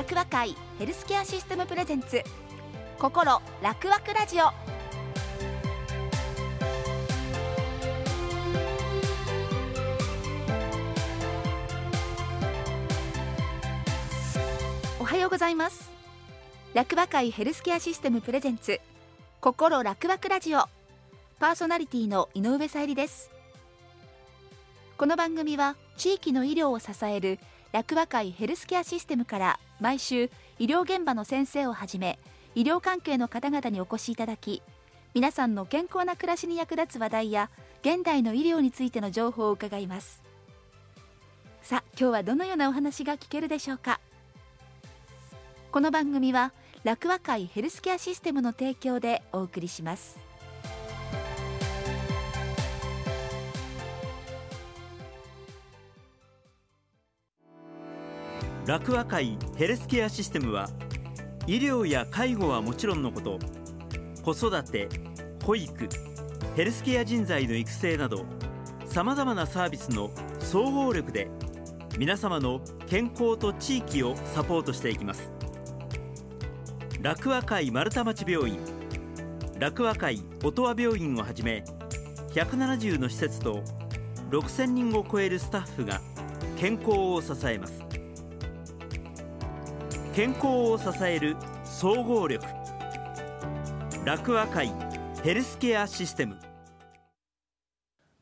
楽和会ヘルスケアシステムプレゼンツ心楽和ラジオ。おはようございます。楽和会ヘルスケアシステムプレゼンツ心楽和ラジオ。パーソナリティの井上さゆりです。この番組は地域の医療を支える楽和会ヘルスケアシステムから毎週医療現場の先生をはじめ医療関係の方々にお越しいただき皆さんの健康な暮らしに役立つ話題や現代の医療についての情報を伺います。さあ今日はどのようなお話が聞けるでしょうか？この番組は楽和会ヘルスケアシステムの提供でお送りします。楽和会ヘルスケアシステムは医療や介護はもちろんのこと子育て保育ヘルスケア人材の育成などさまざまなサービスの総合力で皆様の健康と地域をサポートしていきます。楽和会丸太町病院楽和会音羽病院をはじめ170の施設と6000人を超えるスタッフが健康を支えます。健康を支える総合力。楽和会ヘルスケアシステム。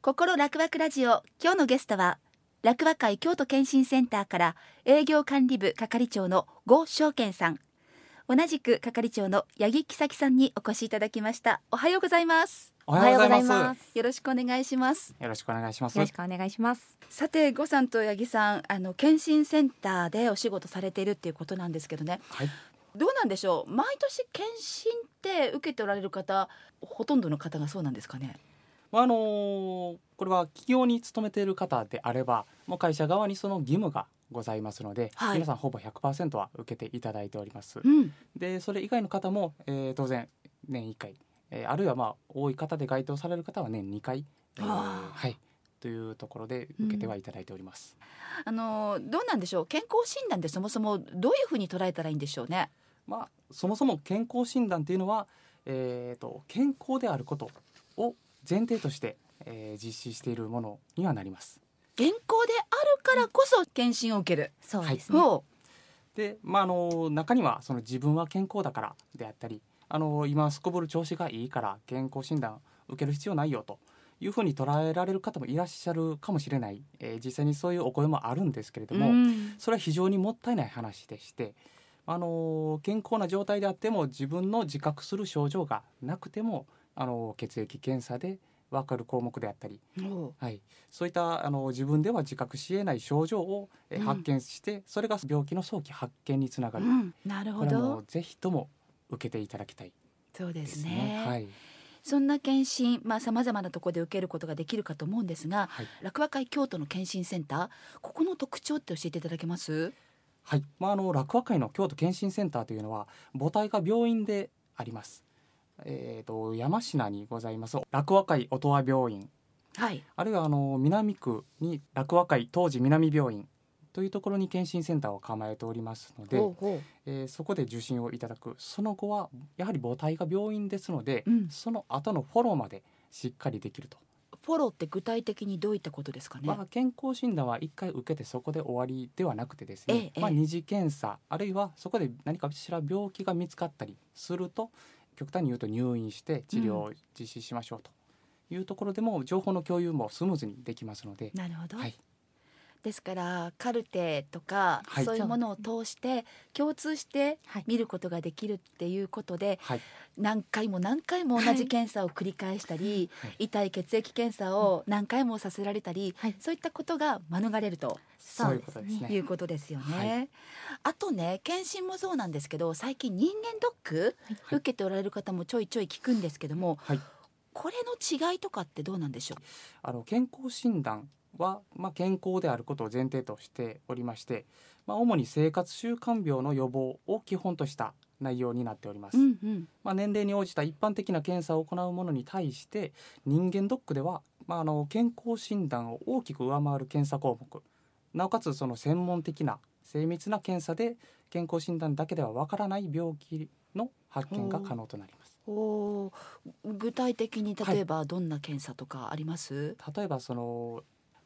心楽和ラジオ。今日のゲストは楽和会京都健診センターから営業管理部係長の呉翔健さん。同じく係長の八木久樹さんにお越しいただきました。おはようございます。おはようございます。よろしくお願いしますよろしくお願いします。よろしくお願いします。さて呉さんと八木さんあの健診センターでお仕事されているっていうことなんですけどねはい。どうなんでしょう？毎年検診って受けておられる方ほとんどの方がそうなんですかね？まああのーこれは企業に勤めている方であれば、もう会社側にその義務がございますので、はい皆さんほぼ100%は受けていただいております。うんで、それ以外の方も、えー当然年1回、えーあるいはまあ多い方で該当される方は年2回、えーはいというところで受けてはいただいております。あのどうなんでしょう？健康診断ってそもそもどういうふうに捉えたらいいんでしょうね？まあそもそも健康診断というのは、えー、と健康であることを前提として、えー実施しているものにはなります。健康であるからこそ検診を受ける、そうですね。ほで、まあ、あの中にはその自分は健康だからであったりあの今すこぶる調子がいいから健康診断受ける必要ないよというふうに捉えられる方もいらっしゃるかもしれない、えー実際にそういうお声もあるんですけれどうも、うん。それは非常にもったいない話でして、あの健康な状態であっても自分の自覚する症状がなくても、あの血液検査で分かる項目であったり、ほはい、そういったあの自分では自覚しえない症状を、えうん。発見して、それが病気の早期発見につながる、ううん、なるほこれはもどうぜひとも受けていただきたい。そうでですすね。ね。はい、そんな検診まあ様々なところで受けることができるかと思うんですがはい。楽和会京都の検診センターここの特徴って教えていただけます？はい。まあ、あの楽和会の京都健診センターというのは母体が病院であります。えー、と山科にございます。楽和会音羽病院。はい。あるいはあの南区に楽和会当時南病院というところに検診センターを構えておりますので、えーそこで受診をいただくその後はやはり母体が病院ですので、うん。その後のフォローまでしっかりできると、うフォローって具体的にどういったことですかね、まあ、健康診断は1回受けてそこで終わりではなくてですえね、まあ、ええ。え二次検査あるいはそこで何かしら病気が見つかったりすると極端に言うと入院して治療を実施しましょうというところでも情報の共有もスムーズにできますので、なるほど、はい、ですからカルテとか、はい。そういうものを通して共通してはい。見ることができるっていうことで、はい。何回も何回も同じ検査を繰り返したり、はい。痛い血液検査を何回もさせられたり、はい。そういったことが免れるとそういうことですね。いうことですよね。はい。あとね検診もそうなんですけど最近人間ドック、はい。受けておられる方もちょいちょい聞くんですけどもはい。これの違いとかってどうなんでしょう？あの健康診断は、まあ、健康であることを前提としておりまして、まあ、主に生活習慣病の予防を基本とした内容になっております、うんうん。まあ、年齢に応じた一般的な検査を行うものに対して人間ドックでは、まあ、あの健康診断を大きく上回る検査項目。なおかつその専門的な精密な検査で健康診断だけではわからない病気の発見が可能となります。おー。具体的に例えばどんな検査とかあります？例えばその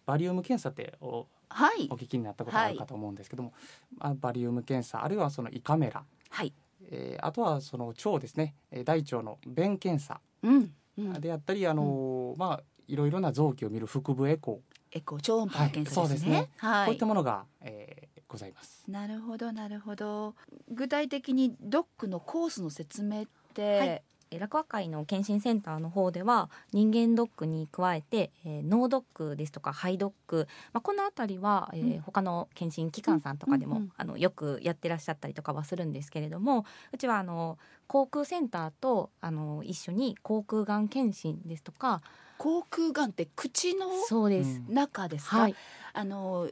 バリウム検査っておはい。お聞きになったことあるかと思うんですけども、まあ、バリウム検査あるいはその胃カメラ、はい。えーあとはその腸ですね。えー大腸の便検査。うん、うん、であったりあのーまあいろいろな臓器を見る腹部エコエコー超音波の検査ですね,、はいそうですはい。こういったものが、えーございます。なるほどなるほど。具体的にドックのコースの説明って、はい。えー落和会の検診センターの方では人間ドックに加えて、えー脳ドックですとか肺ドック、まあ、この辺りは、えーうん。他の検診機関さんとかでも、うんうん。あのよくやってらっしゃったりとかはするんですけれどもうちはあの航空センターとあの一緒に航空がん検診ですとか口腔がんって口のそうです、うん中ですか、はい。あの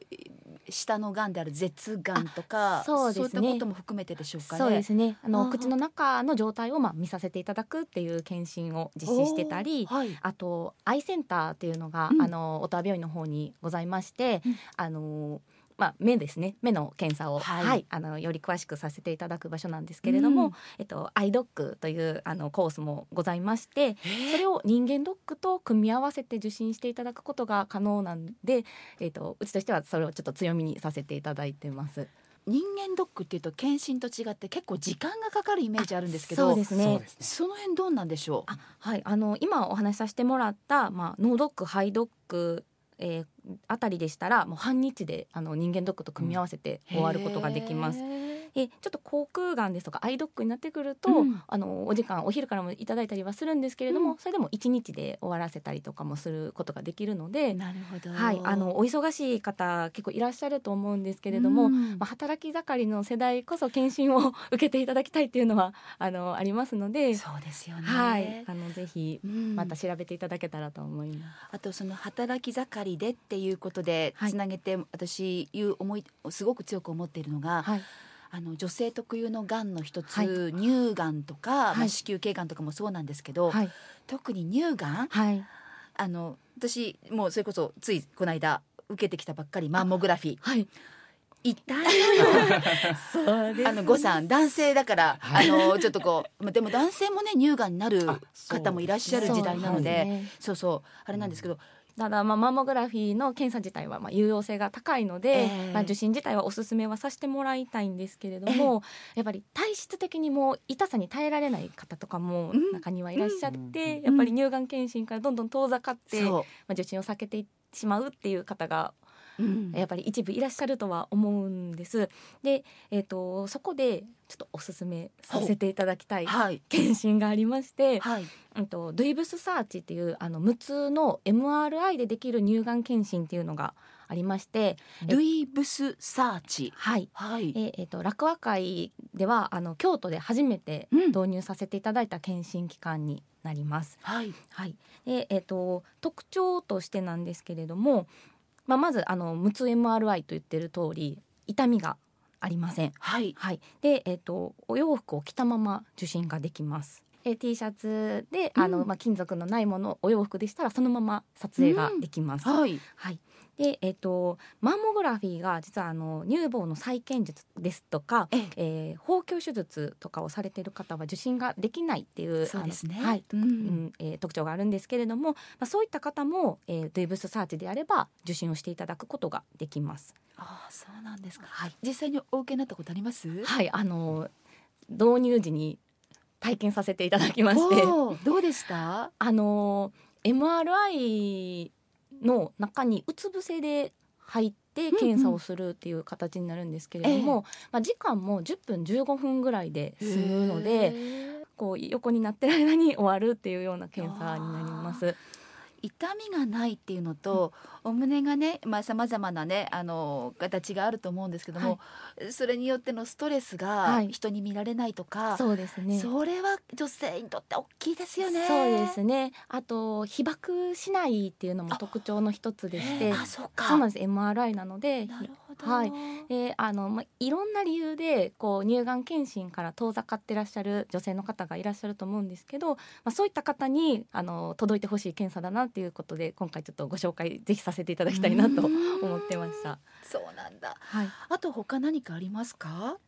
下のがんである舌がんとかあそうですね。いったことも含めてでしょうかね。そうですね。あの口の中の状態をまあ見させていただくっていう検診を実施してたりはい、あとアイセンターっていうのが、うん。あの小田病院の方にございまして、うん。あのまあ、目ですね。目の検査を、ははいいあのより詳しくさせていただく場所なんですけれども、うん。えっと、アイドックというあのコースもございましてそれを人間ドックと組み合わせて受診していただくことが可能なんで、えっと、うちとしてはそれをちょっと強みにさせていただいてます。人間ドックっていうと検診と違って結構時間がかかるイメージあるんですけどそうですね。その辺どうなんでしょう？あはい、あの今お話しさせてもらった、まあ、脳ドック肺ドック、えーあたりでしたらもう半日であの人間ドックと組み合わせて終わることができます。でちょっと口腔がんですとかアイドックになってくると、うんあのお時間お昼からもいただいたりはするんですけれども、うんそれでも1日で終わらせたりとかもすることができるので、なるほど。はい、あのお忙しい方結構いらっしゃると思うんですけれども、うんまあ、働き盛りの世代こそ検診を受けていただきたいっていうのは あのありますので、そうですよね。はい、あのぜひうんまた調べていただけたらと思います。あとその働き盛りでっていうことではいつなげて私いう思いすごく強く思っているのが、はい、あの女性特有のがんの一つ、はい。乳がんとか、まあ、はい子宮頸がんとかもそうなんですけど、はい、特に乳がんはい、あの私もうそれこそついこの間受けてきたばっかりマンモグラフィー。はい、痛いの そうであの呉さん男性だから、はい。あのちょっとこうまあでも男性もね乳がんになるあそう方もいらっしゃる時代なのでそう,、そう。あれなんですけど、ただまあマンモグラフィーの検査自体はまあ有用性が高いので、ええ。まあ受診自体はおすすめはさせてもらいたいんですけれども、やっぱり体質的にもう痛さに耐えられない方とかもうん。中にはいらっしゃって、うんやっぱり乳がん検診からどんどん遠ざかって、まそあ受診を避けてしまうっていう方がやっぱり一部いらっしゃるとは思うんです。で、えっ、とそこでちょっとおすすめさせていただきたいはい検診がありまして、はいうんとドゥイブスサーチっていうあの無痛の MRI でできる乳がん検診っていうのがありまして、ルイブスサーチはい。はいええーと落和会ではあの京都で初めてうん導入させていただいた検診機関になります。はいはい。でえっ、と特徴としてなんですけれども、まあまずあの無痛 MRI と言ってる通り痛みがありません。はいはい。でえっ、とお洋服を着たまま受診ができます。え T シャツであの、うんまあ金属のないものお洋服でしたらそのまま撮影ができます。はいはい。で、えっ、と、マンモグラフィーが実はあの乳房の再建術ですとか。ええ。えー、包協手術とかをされている方は受診ができないっていうそうですね。はい、うん。うんえー特徴があるんですけれども、まあ、そういった方も、えー、ドゥイブスサーチであれば受診をしていただくことができます。ああそうなんですか。はい、実際にお受けになったことあります？はい、あの導入時に体験させていただきまして、どうでした？あの MRI の中にうつ伏せで入って検査をするっていう形になるんですけれども、まあ、時間も10分15分ぐらいで済むのでこう横になってる間に終わるっていうような検査になります。痛みがないっていうのと、お胸がねまあ様々なねあの形があると思うんですけども、それによってのストレスがはい。人に見られないとか、そうですね。それは女性にとって大きいですよね。そうですね。あと被爆しないっていうのも特徴の一つでしてあそうか。そうなんです。MRI なので。はいであの、まあ、いろんな理由でこう乳がん検診から遠ざかってらっしゃる女性の方がいらっしゃると思うんですけど、まあ、そういった方にあの届いてほしい検査だなっていうことで今回ちょっとご紹介ぜひさせていただきたいなと思ってました。そうなんだ。はい、あと他何かありますか？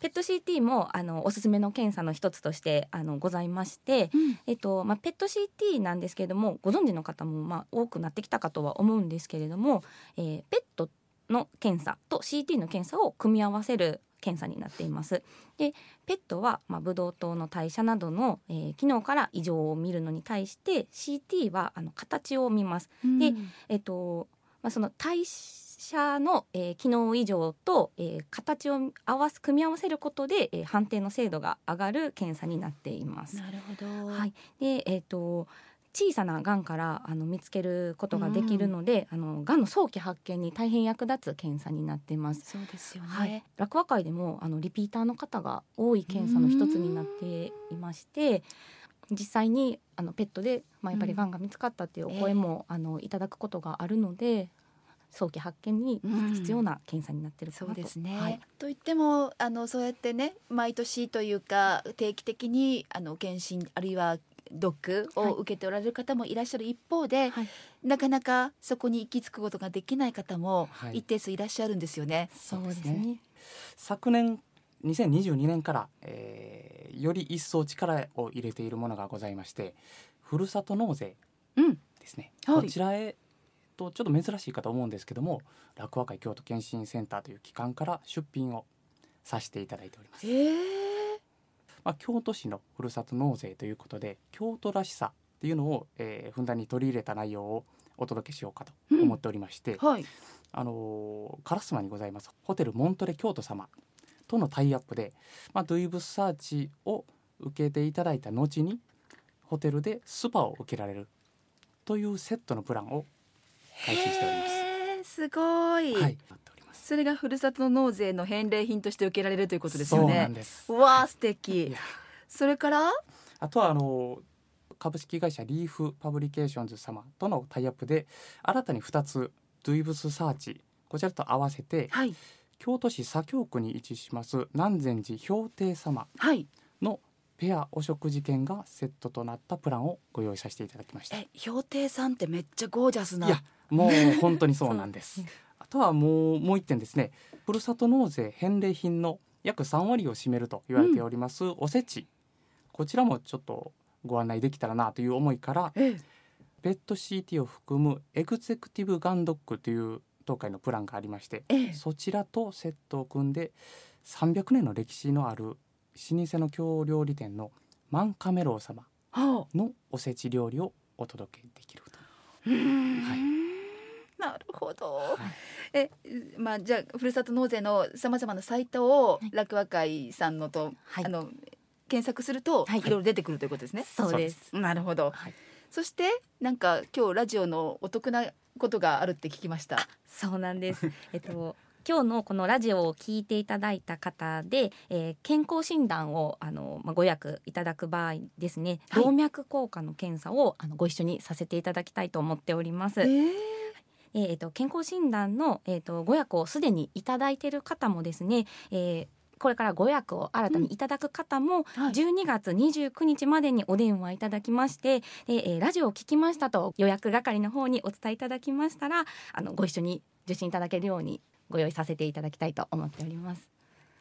ペット CT もあのおすすめの検査の一つとしてあのございまして、えっとまあ、ペット CT なんですけれどもご存知の方もまあ多くなってきたかとは思うんですけれども、えーペットの検査と CT の検査を組み合わせる検査になっています。でペットは、まあ、ブドウ糖の代謝などの、えー機能から異常を見るのに対して CT はあの形を見ます。でえっとまあ、その代謝の、えー機能異常と、えー形を合わす組み合わせることで、えー判定の精度が上がる検査になっています。なるほど。はい、で、えっ、と小さながんからあの見つけることができるので、あのがんの早期発見に大変役立つ検査になっています。そうですよね。はい、落和会でもあのリピーターの方が多い検査の一つになっていまして実際にあのペットで、まあ、やっぱりがんが見つかったっていうお声も、あのいただくことがあるので早期発見に必要な検査になってるかそなと、うですね。はいと言ってもあのそうやってね毎年というか定期的にあの検診あるいはドックを受けておられる方もいらっしゃる一方で、はい。なかなかそこに行き着くことができない方もはい。一定数いらっしゃるんですよね。そうですそうですね。昨年2022年から、えーより一層力を入れているものがございましてふるさと納税うん、ですね、はい。こちらへとちょっと珍しいかと思うんですけども楽和会京都検診センターという機関から出品をさせていただいております、ええまあ、京都市のふるさと納税ということで京都らしさっていうのを、えーふんだんに取り入れた内容をお届けしようかと思っておりまして、はい。あのー烏丸にございますホテルモントレ京都様とのタイアップで、まあ、ドゥイブスサーチを受けていただいた後にホテルでスパを受けられるというセットのプランを開始しております。すごい。はい。それがふるさと納税の返礼品として受けられるということですよそうなね。んです。うわあ素敵。それから？あとはあの株式会社リーフパブリケーションズ様とのタイアップで新たに2つドゥイブスサーチこちらと合わせてはい京都市左京区に位置します南禅寺瓢亭様はい。のペアお食事券がセットとなったプランをご用意させていただきました。いえ瓢亭さんってめっちゃゴージャスな。やもう本当にそうなんですとはもうもう一点ですね。ふるさと納税返礼品の約3割を占めると言われております、おせち。こちらもちょっとご案内できたらなという思いからええ。ペット CT を含むエグゼクティブガンドックという東海のプランがありましてええ。そちらとセットを組んで300年の歴史のある老舗の京料理店のマンカメロウ様はあ。のおせち料理をお届けできると。うーん。はいなるほど。はいえ、まあじゃあふるさと納税のさまざまなサイトをはい楽和会さんのと、はいあの検索すると、はいい、ろいろ出てくるということですね。そうです。なるほど。はいそしてなんか今日ラジオのお得なことがあるって聞きました。そうなんです。えっと今日のこのラジオを聞いていただいた方で、えー健康診断をあの、まあ、ご予約いただく場合ですね、はい動脈硬化の検査をあのご一緒にさせていただきたいと思っております。ええーえーと健康診断の、えー、とご予約をすでにいただいている方もですね、えーこれからご予約を新たにいただく方も、はい12月29日までにお電話いただきましてで、えーラジオを聞きましたと予約係の方にお伝えいただきましたらあのご一緒に受診いただけるようにご用意させていただきたいと思っております。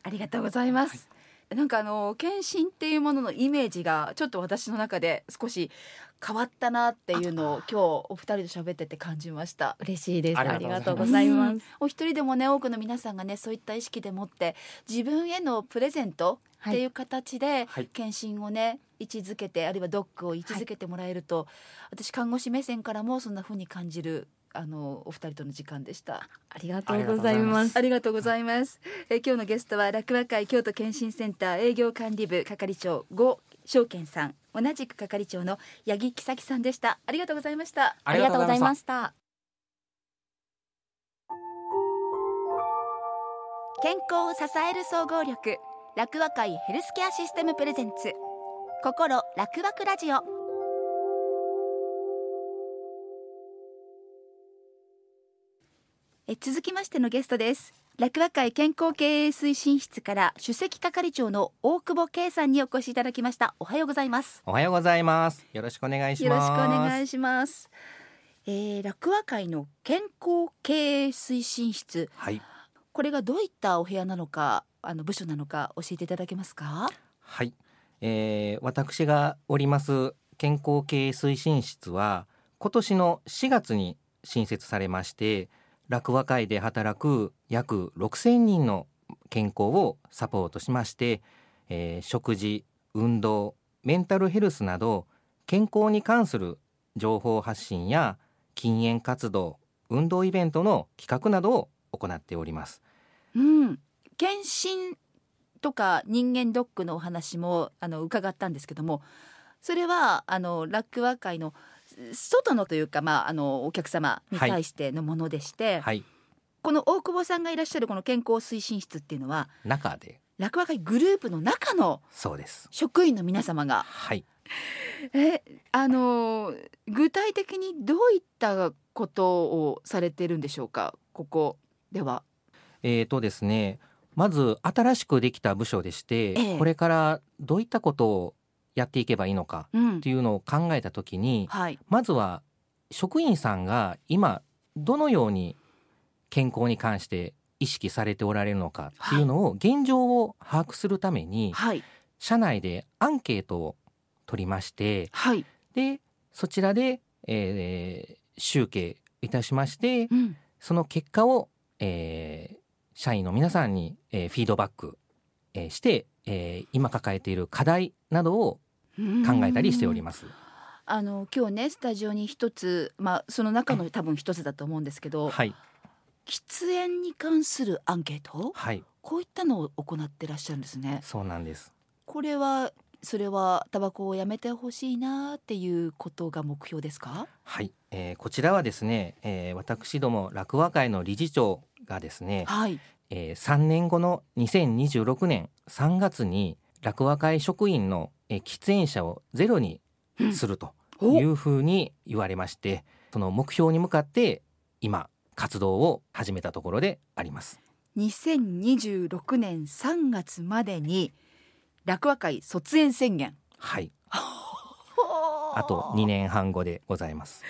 ありがとうございます。なんかあの検診っていうもののイメージがちょっと私の中で少し変わったなっていうのを今日お二人と喋ってて感じました。嬉しいです。あありりがとうございます。お一人でもね多くの皆さんがねそういった意識でもって自分へのプレゼントっていう形ではい検診をね位置づけてあるいはドックを位置づけてもらえると、私看護師目線からもそんな風に感じるあのお二人との時間でした。ありがとうございます。ありがとうございます。えー今日のゲストは楽和会京都検診センター営業管理部係長呉証券さん、同じく係長の八木木咲さんでした。ありがとうございました。ありがとうございました。健康を支える総合力楽和会ヘルスケアシステムプレゼンツ心楽和ラジオえ続きましてのゲストです。楽和会健康経営推進室から首席係長の大久保圭さんにお越しいただきました。おはようございます。おはようございます。よろしくお願いします。よろしくお願いします。えー、楽和会の健康経営推進室。はい、これがどういったお部屋なのかあの部署なのか教えていただけますか？はい、えー、私がおります健康経営推進室は今年の4月に新設されまして、楽和会で働く約6000人の健康をサポートしまして、えー食事、運動、メンタルヘルスなど健康に関する情報発信や禁煙活動、運動イベントの企画などを行っております。うん検診とか人間ドックのお話もあの伺ったんですけどもそれはあの楽和会の外のというか、まあ、あのお客様に対してのものでして、はい、この大久保さんがいらっしゃるこの健康推進室っていうのは中で楽和会グループの中のそうです。職員の皆様がはい。えあの具体的にどういったことをされてるんでしょうか？ここでは。えーとですね、まず新しくできた部署でして、ええこれからどういったことをやっていけばいいのかうん。っていうのを考えた時に、はい、まずは職員さんが今どのように健康に関して意識されておられるのかっていうのを現状を把握するために、はい、社内でアンケートを取りましてはい、でそちらで、えー集計いたしましてうん、その結果を、えー社員の皆さんに、えーフィードバック、えーして、えー今抱えている課題などを考えたりしております。あの今日ねスタジオに一つまあその中の多分一つだと思うんですけど、はい、喫煙に関するアンケート？はい、こういったのを行ってらっしゃるんですね。そうなんです。これはそれはタバコをやめてほしいなっていうことが目標ですか？はい、えーこちらはですね、えー私ども楽和会の理事長がですね、はい、えー3年後の2026年3月に楽和会職員の、えー喫煙者をゼロにするとおいうふうに言われまして、その目標に向かって今活動を始めたところであります。2026年3月までに楽和会卒園宣言。はい、あと2年半後でございます。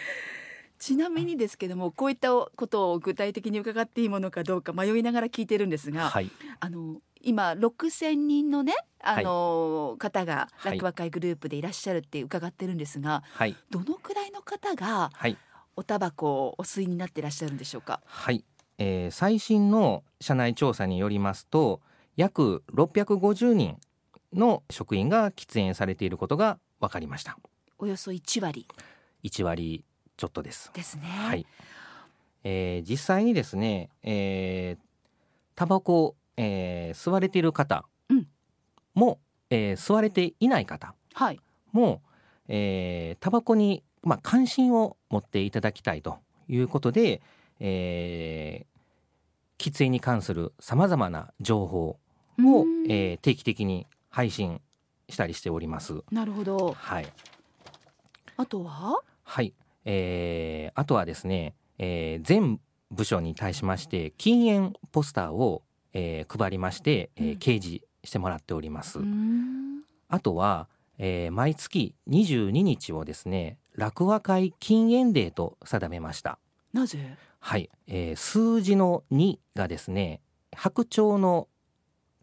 ちなみにですけどもこういったことを具体的に伺っていいものかどうか迷いながら聞いてるんですが、はい、あの今6,000人のねあの、方がはい。楽和会グループでいらっしゃるって伺ってるんですが、はい、どのくらいの方がはい、おタバコをお吸いになっていらっしゃるんでしょうか？はい、えー最新の社内調査によりますと約650人の職員が喫煙されていることが分かりました。およそ1割。1割ちょっとですですね。はい、えー実際にですね、えータバコを、えー吸われている方うんも、えー吸われていない方はい。も、えータバコに、まあ、関心を持っていただきたいということで、えー喫煙に関するさまざまな情報を、うんえー定期的に配信したりしております。なるほど。はい、あとは？はいえーあとはですね、えー全部署に対しまして禁煙ポスターを、えー配りまして、えーうん掲示してもらっております。うんあとは、えー毎月22日をですね楽和会禁煙デーと定めました。なぜ？はい、えー数字の2がですね白鳥の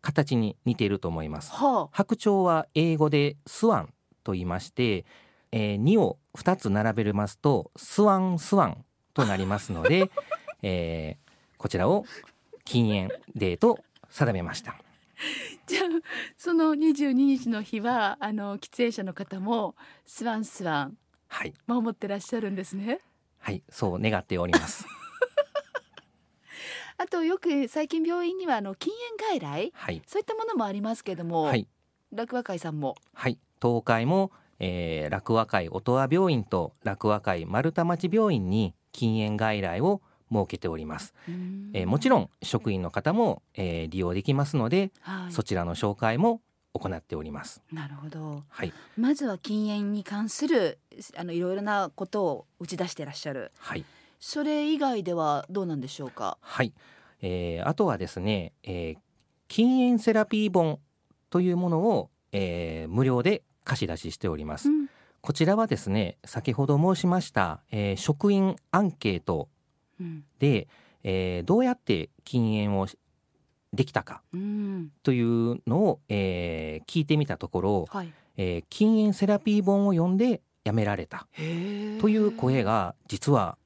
形に似ていると思います。は白鳥は英語でスワンと言いまして、えー、2を2つ並べますとスワンスワンとなりますので、えーこちらを禁煙デーと定めました。じゃあその22日の日はあの喫煙者の方もスワンスワンはい、守ってらっしゃるんですね？はい、そう願っております。あとよく最近病院にはあの禁煙外来？はい、そういったものもありますけども、はい、楽和会さんもはい、東海も、えー、楽和会音羽病院と楽和会丸太町病院に禁煙外来を設けております。えーもちろん職員の方も、えー利用できますので、はい。そちらの紹介も行っております。なるほど。はい、まずは禁煙に関するあのいろいろなことを打ち出してらっしゃる。はい、それ以外ではどうなんでしょうか？はい、えーあとはですね、えー禁煙セラピー本というものを、えー無料で貸し出ししております。うん。こちらはですね先ほど申しました、えー職員アンケートうん。で、えーどうやって禁煙をしできたかうん。というのを、えー聞いてみたところ、はい。えー禁煙セラピー本を読んでやめられたという声が実は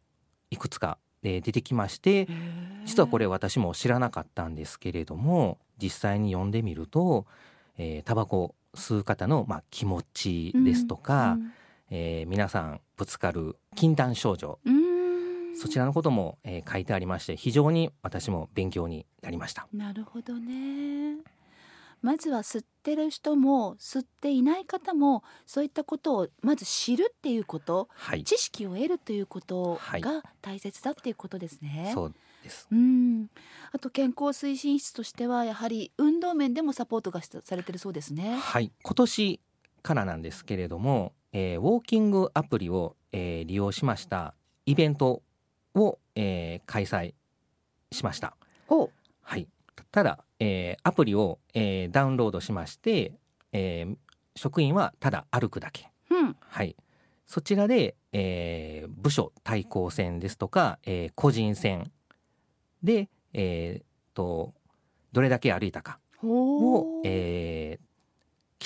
いくつか、えー出てきまして実はこれ私も知らなかったんですけれども実際に読んでみると、えータバコ吸う方の、まあ、気持ちですとか、えー皆さんぶつかる禁断症状。うんうん。そちらのことも、えー書いてありまして非常に私も勉強になりました。なるほどね。まずは吸ってる人も吸っていない方もそういったことをまず知るっていうこと。はい、知識を得るということはい。が大切だっていうことですね。そうです。うん、あと健康推進室としてはやはり運動面でもサポートがしされてるそうですね。はい、今年からなんですけれども、えーウォーキングアプリを、えー利用しましたイベントを、えー開催しました。おはい、ただ、えーアプリを、えーダウンロードしまして、えー職員はただ歩くだけ。うん、はい、そちらで、えー部署対抗戦ですとか、えー個人戦で、えーとどれだけ歩いたかをお、えー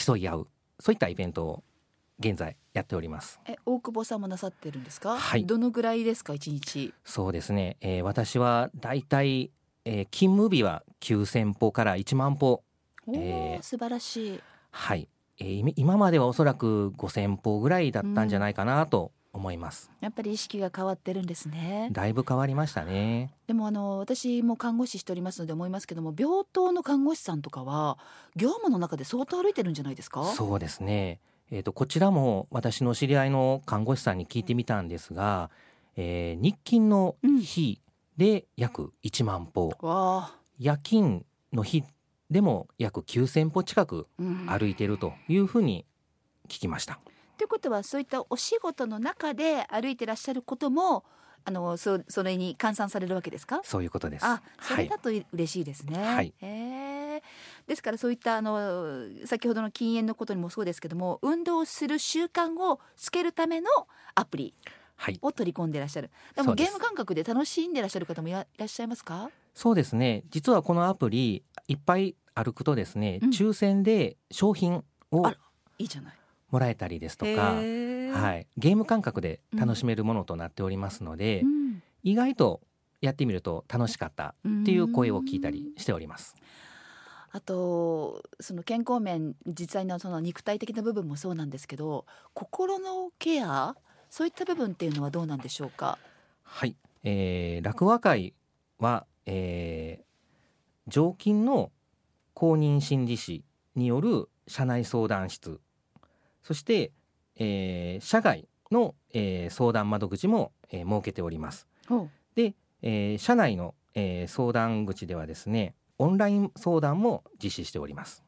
競い合うそういったイベントを現在やっております。え大久保さんもなさってるんですか？はいどのぐらいですか？一日。そうですね、えー私はだいたい、えー勤務日は9,000歩から1万歩えー素晴らしい。はい、えー今今まではおそらく5,000歩ぐらいだったんじゃないかなと思います。やっぱり意識が変わってるんですね。だいぶ変わりましたね。でもあの私も看護師しておりますので思いますけども病棟の看護師さんとかは業務の中で相当歩いてるんじゃないですか？そうですね。えっ、とこちらも私の知り合いの看護師さんに聞いてみたんですが、えー日勤の日で約1万歩、わあ、夜勤の日でも約9,000歩近くうん歩いてるというふうに聞きました。ということはそういったお仕事の中で歩いてらっしゃることもあのそそれに換算されるわけですか？そういうことです。あそはい。れだとい嬉しいですね。はい。へえですからそういったあの先ほどの禁煙のことにもそうですけども運動する習慣をつけるためのアプリはい、を取り込んでらっしゃる。でそうです。もゲーム感覚で楽しんでらっしゃる方もいらっしゃいますか？そうですね。実はこのアプリいっぱい歩くとですね、うん。抽選で商品をいいじゃないもらえたりですとか、はい、ゲーム感覚で楽しめるものとなっておりますので、うん。意外とやってみると楽しかったっていう声を聞いたりしております。あとその健康面実際のその肉体的な部分もそうなんですけど心のケアそういった部分っていうのはどうなんでしょうか？はい、えー、落和会は、えー、常勤の公認心理師による社内相談室そして、えー、社外の、えー相談窓口も、えー設けております。で、えー社内の、えー相談口ではですねオンライン相談も実施しております。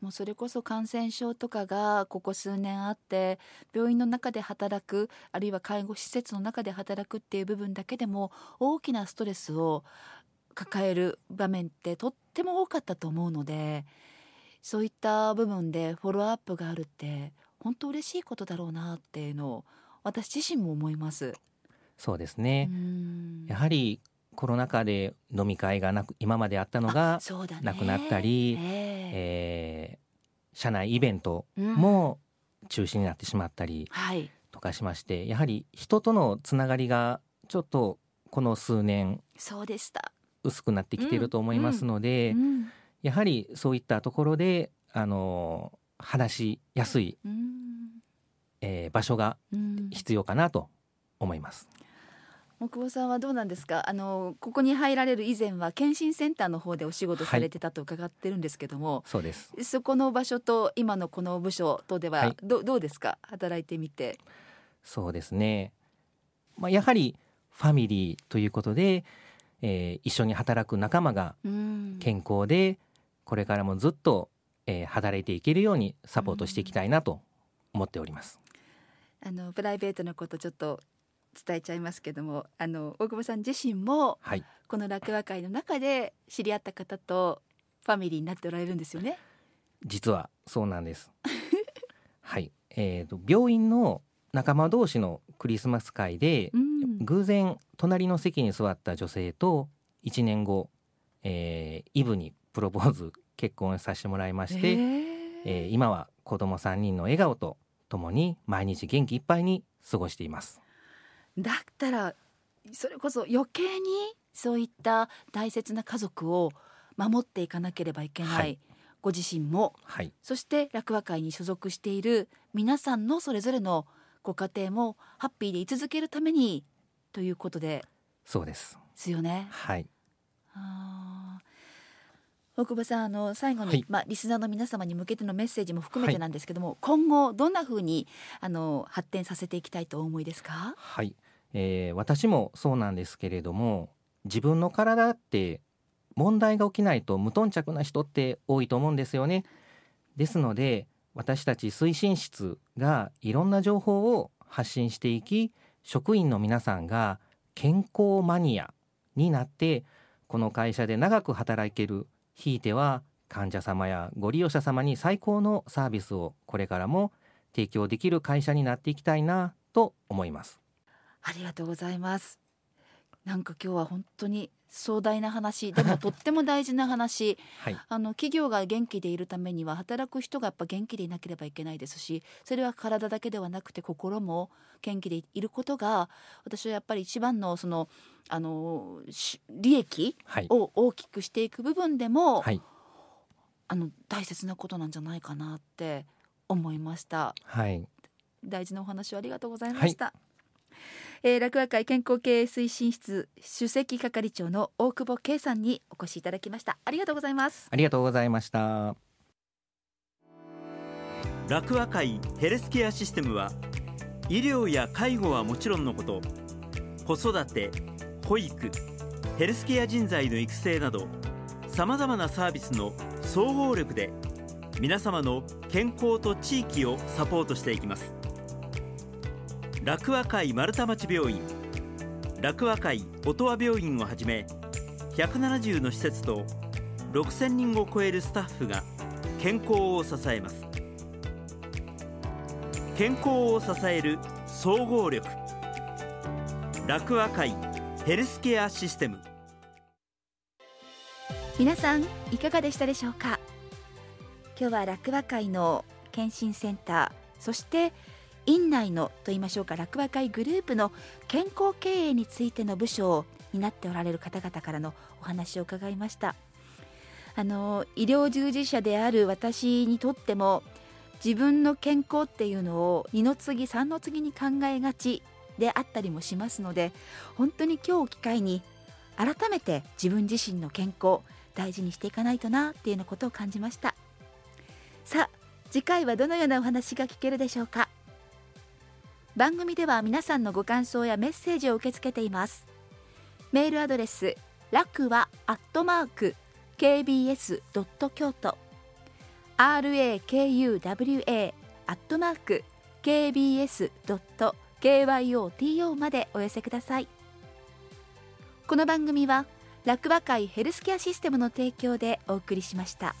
もうそれこそ感染症とかがここ数年あって病院の中で働くあるいは介護施設の中で働くっていう部分だけでも大きなストレスを抱える場面ってとっても多かったと思うのでそういった部分でフォローアップがあるって本当嬉しいことだろうなっていうのを私自身も思います。そうですね。うん。やはりコロナ禍で飲み会がなく今まであったのがなくなったり、ええ。えー社内イベントうん。も中止になってしまったりはい。とかしましてやはり人とのつながりがちょっとこの数年そうでした。薄くなってきていると思いますので、うんやはりそういったところであの話しやすい、うんえー場所がうん必要かなと思います。木保さんはどうなんですか？あのここに入られる以前は検診センターの方でお仕事されてたと伺ってるんですけども、そうです。そこの場所と今のこの部署とでははいど,、どうですか？働いてみて。そうですね。まあやはりファミリーということで、えー一緒に働く仲間がうん健康でこれからもずっと、えー働いていけるようにサポートしていきたいなと思っております。あのプライベートのことちょっと伝えちゃいますけどもあの大久保さん自身もはいこの落話会の中で知り合った方とファミリーになっておられるんですよね？実はそうなんです はいえー、と病院の仲間同士のクリスマス会でうん偶然隣の席に座った女性と1年後、えーイブにプロポーズ結婚させてもらいまして、へー。えー今は子供3人の笑顔とともに毎日元気いっぱいに過ごしています。だったらそれこそ余計にそういった大切な家族を守っていかなければいけない、はい。ご自身もはい。そして落話会に所属している皆さんのそれぞれのご家庭もハッピーで居続けるためにということでそうです。すよね。はい。あー大久保さんあの最後に、はい。まあ、リスナーの皆様に向けてのメッセージも含めてはい。なんですけども、今後どんなふうにあの発展させていきたいとお思いですか？はい、えー私もそうなんですけれども自分の体って問題が起きないと無頓着な人って多いと思うんですよね。ですので私たち推進室がいろんな情報を発信していき職員の皆さんが健康マニアになってこの会社で長く働けるひいては患者様やご利用者様に最高のサービスをこれからも提供できる会社になっていきたいなと思います。ありがとうございます。なんか今日は本当に壮大な話。でも とっても大事な話。はい。あの企業が元気でいるためには働く人がやっぱ元気でいなければいけないですしそれは体だけではなくて心も元気でいることが私はやっぱり一番のそのあのし利益はい。を大きくしていく部分でも、はい。あの大切なことなんじゃないかなって思いました。はい。大事なお話をありがとうございました、えー落語会健康経営推進室首席係長の大久保圭さんにお越しいただきました。ありがとうございます。ありがとうございました。楽和会ヘルスケアシステムは医療や介護はもちろんのこと子育て保育ヘルスケア人材の育成などさまざまなサービスの総合力で皆様の健康と地域をサポートしていきます楽和会丸太町病院。楽和会音羽病院をはじめ170の施設と6000人を超えるスタッフが健康を支えます。健康を支える総合力。楽和会ヘルスケアシステム。皆さんいかがでしたでしょうか？今日は落話会の検診センターそして院内のと言いましょうか落話会グループの健康経営についての部署を担っておられる方々からのお話を伺いました。あの医療従事者である私にとっても自分の健康っていうのを二の次三の次に考えがちであったりもしますので本当に今日を機会に改めて自分自身の健康大事にしていかないとなっていうようなことを感じました。さあ次回はどのようなお話が聞けるでしょうか？番組では皆さんのご感想やメッセージを受け付けています。メールアドレス楽はアットマーク kbs ドット京都 rakuwa アットマーク kbs ドット kyoto までお寄せください。この番組は楽和会ヘルスケアシステムの提供でお送りしました。